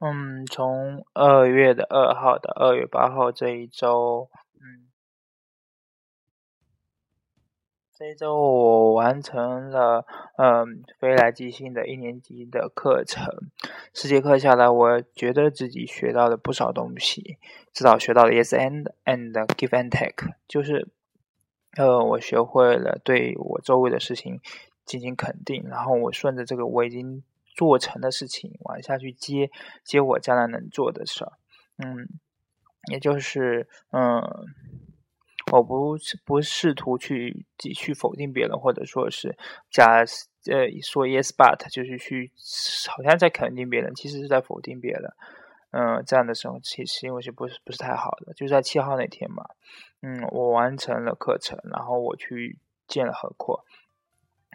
嗯，从二月的二号到二月八号这一周，嗯，这一周我完成了嗯飞来即兴的一年级的课程，十节课下来，我觉得自己学到了不少东西，至少学到了 yes and and give and take，就是呃我学会了对我周围的事情进行肯定，然后我顺着这个我已经。做成的事情往下去接，接我将来能做的事儿，嗯，也就是，嗯，我不不试图去去否定别人，或者说是假呃说 yes but，就是去好像在肯定别人，其实是在否定别人，嗯，这样的时候其实因为是不是不是太好的，就在七号那天嘛，嗯，我完成了课程，然后我去见了何阔。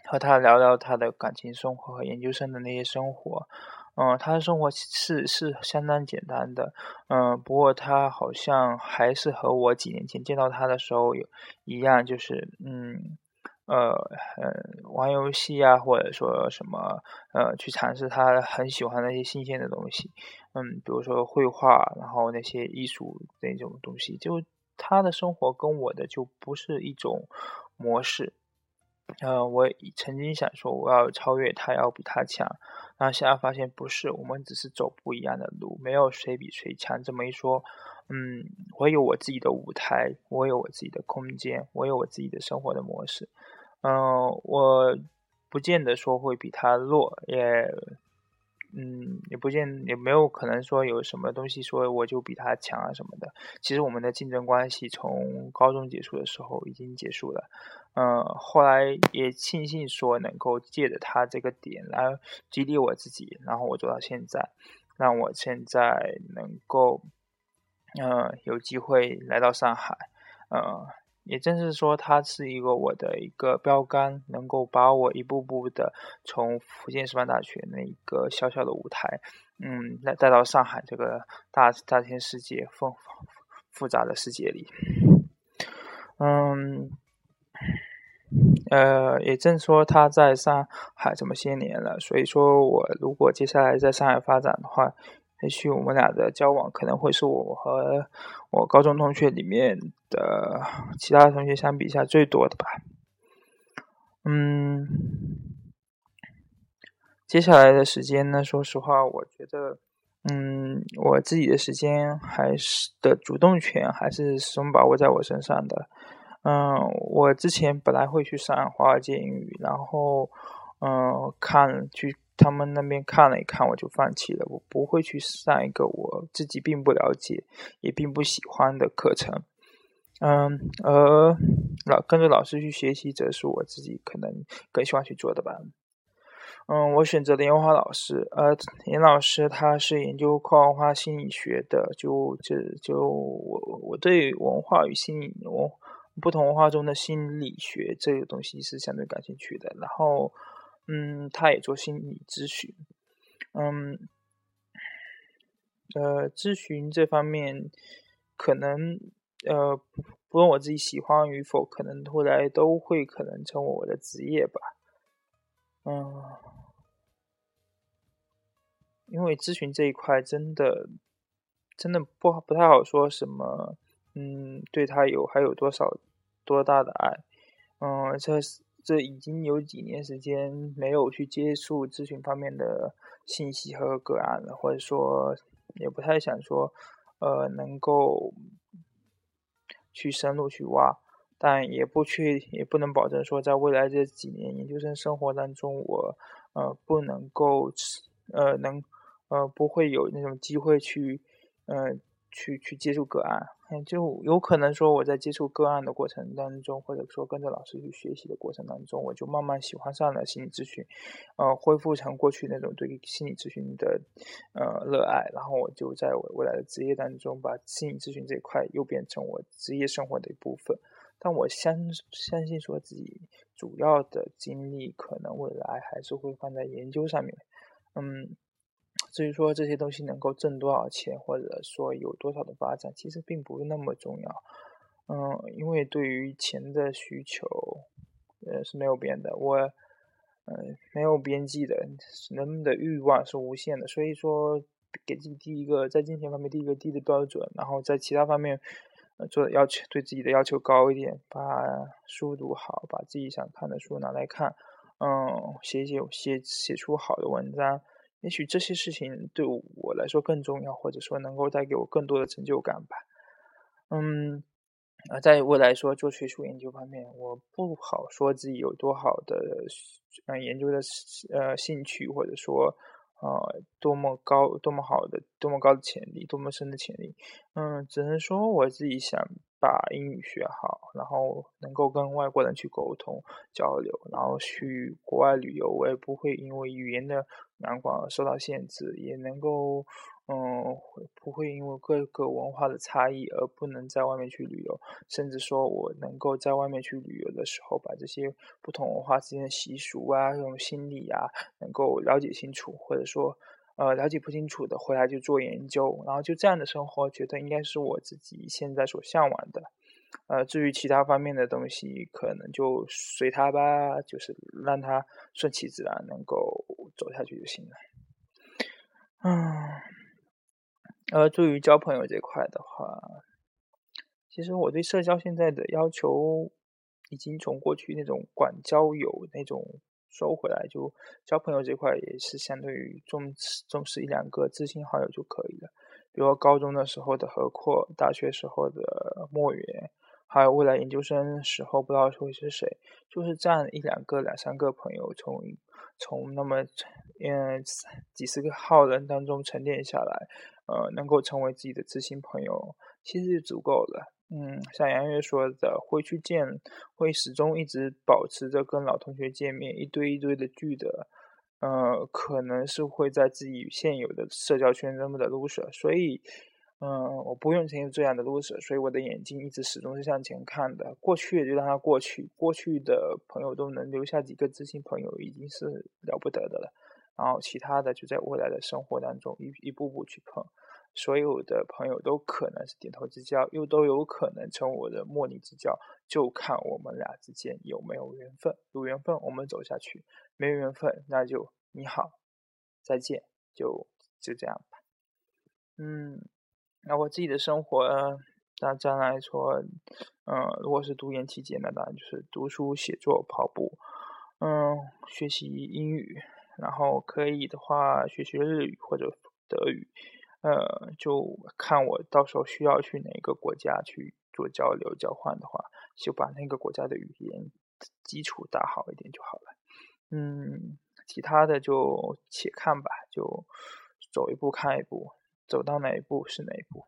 和他聊聊他的感情生活和研究生的那些生活，嗯，他的生活是是相当简单的，嗯，不过他好像还是和我几年前见到他的时候有一样，就是嗯呃嗯玩游戏啊，或者说什么呃去尝试他很喜欢那些新鲜的东西，嗯，比如说绘画，然后那些艺术那种东西，就他的生活跟我的就不是一种模式。嗯，我曾经想说我要超越他，要比他强，然后现在发现不是，我们只是走不一样的路，没有谁比谁强。这么一说，嗯，我有我自己的舞台，我有我自己的空间，我有我自己的生活的模式，嗯，我不见得说会比他弱，也。嗯，也不见也没有可能说有什么东西说我就比他强啊什么的。其实我们的竞争关系从高中结束的时候已经结束了。嗯，后来也庆幸说能够借着他这个点来激励我自己，然后我做到现在，让我现在能够嗯有机会来到上海，嗯。也正是说，它是一个我的一个标杆，能够把我一步步的从福建师范大学那一个小小的舞台，嗯，来带到上海这个大大千世界复复杂的世界里。嗯，呃，也正说他在上海这么些年了，所以说我如果接下来在上海发展的话。也许我们俩的交往可能会是我和我高中同学里面的其他同学相比下最多的吧。嗯，接下来的时间呢，说实话，我觉得，嗯，我自己的时间还是的主动权还是始终把握在我身上的。嗯，我之前本来会去上华尔街英语，然后，嗯，看去。他们那边看了一看，我就放弃了。我不会去上一个我自己并不了解也并不喜欢的课程。嗯，而老跟着老师去学习，则是我自己可能更喜欢去做的吧。嗯，我选择了严华老师。呃，严老师他是研究跨文化心理学的，就就就我我对文化与心理文不同文化中的心理学这个东西是相对感兴趣的。然后。嗯，他也做心理咨询，嗯，呃，咨询这方面可能呃，不论我自己喜欢与否，可能后来都会可能成为我的职业吧，嗯，因为咨询这一块真的真的不好不太好说什么，嗯，对他有还有多少多大的爱，嗯，这是。这已经有几年时间没有去接触咨询方面的信息和个案了，或者说也不太想说，呃，能够去深入去挖，但也不去也不能保证说，在未来这几年研究生生活当中，我呃不能够呃能呃不会有那种机会去呃去去接触个案。就有可能说，我在接触个案的过程当中，或者说跟着老师去学习的过程当中，我就慢慢喜欢上了心理咨询，呃，恢复成过去那种对于心理咨询的呃热爱，然后我就在我未来的职业当中，把心理咨询这一块又变成我职业生活的一部分。但我相相信说自己主要的精力可能未来还是会放在研究上面，嗯。至于说这些东西能够挣多少钱，或者说有多少的发展，其实并不是那么重要。嗯，因为对于钱的需求，呃是没有变的。我，嗯，没有边际的，人们的欲望是无限的。所以说，给自己定一个在金钱方面定一个低的标准，然后在其他方面做的要求对自己的要求高一点，把书读好，把自己想看的书拿来看，嗯，写写写写出好的文章。也许这些事情对我来说更重要，或者说能够带给我更多的成就感吧。嗯，啊，在未来说做学术研究方面，我不好说自己有多好的嗯研究的呃兴趣，或者说呃多么高、多么好的、多么高的潜力、多么深的潜力。嗯，只能说我自己想把英语学好，然后能够跟外国人去沟通交流，然后去国外旅游，我也不会因为语言的。南广受到限制，也能够，嗯，不会因为各个文化的差异而不能在外面去旅游，甚至说我能够在外面去旅游的时候，把这些不同文化之间的习俗啊、这种心理啊，能够了解清楚，或者说，呃，了解不清楚的回来就做研究，然后就这样的生活，觉得应该是我自己现在所向往的。呃，至于其他方面的东西，可能就随他吧，就是让他顺其自然，能够走下去就行了。嗯，呃，至于交朋友这块的话，其实我对社交现在的要求，已经从过去那种管交友那种收回来，就交朋友这块也是相对于重视重视一两个知心好友就可以了。比如高中的时候的何阔，大学时候的莫言。还有未来研究生时候不知道会是谁，就是这样一两个、两三个朋友，从从那么嗯几十个号人当中沉淀下来，呃，能够成为自己的知心朋友，其实就足够了。嗯，像杨月说的，会去见，会始终一直保持着跟老同学见面，一堆一堆的聚的，呃，可能是会在自己现有的社交圈那么的 loser，所以。嗯，我不用成为这样的 loser，所以我的眼睛一直始终是向前看的。过去也就让它过去，过去的朋友都能留下几个知心朋友，已经是了不得的了。然后其他的就在未来的生活当中一一步步去碰。所有的朋友都可能是点头之交，又都有可能成为我的莫逆之交，就看我们俩之间有没有缘分。有缘分，我们走下去；没缘分，那就你好，再见，就就这样吧。嗯。那我自己的生活，大家来说，嗯，如果是读研期间的，当然就是读书、写作、跑步，嗯，学习英语，然后可以的话学学日语或者德语，呃，就看我到时候需要去哪个国家去做交流交换的话，就把那个国家的语言基础打好一点就好了。嗯，其他的就且看吧，就走一步看一步。走到哪一步是哪一步。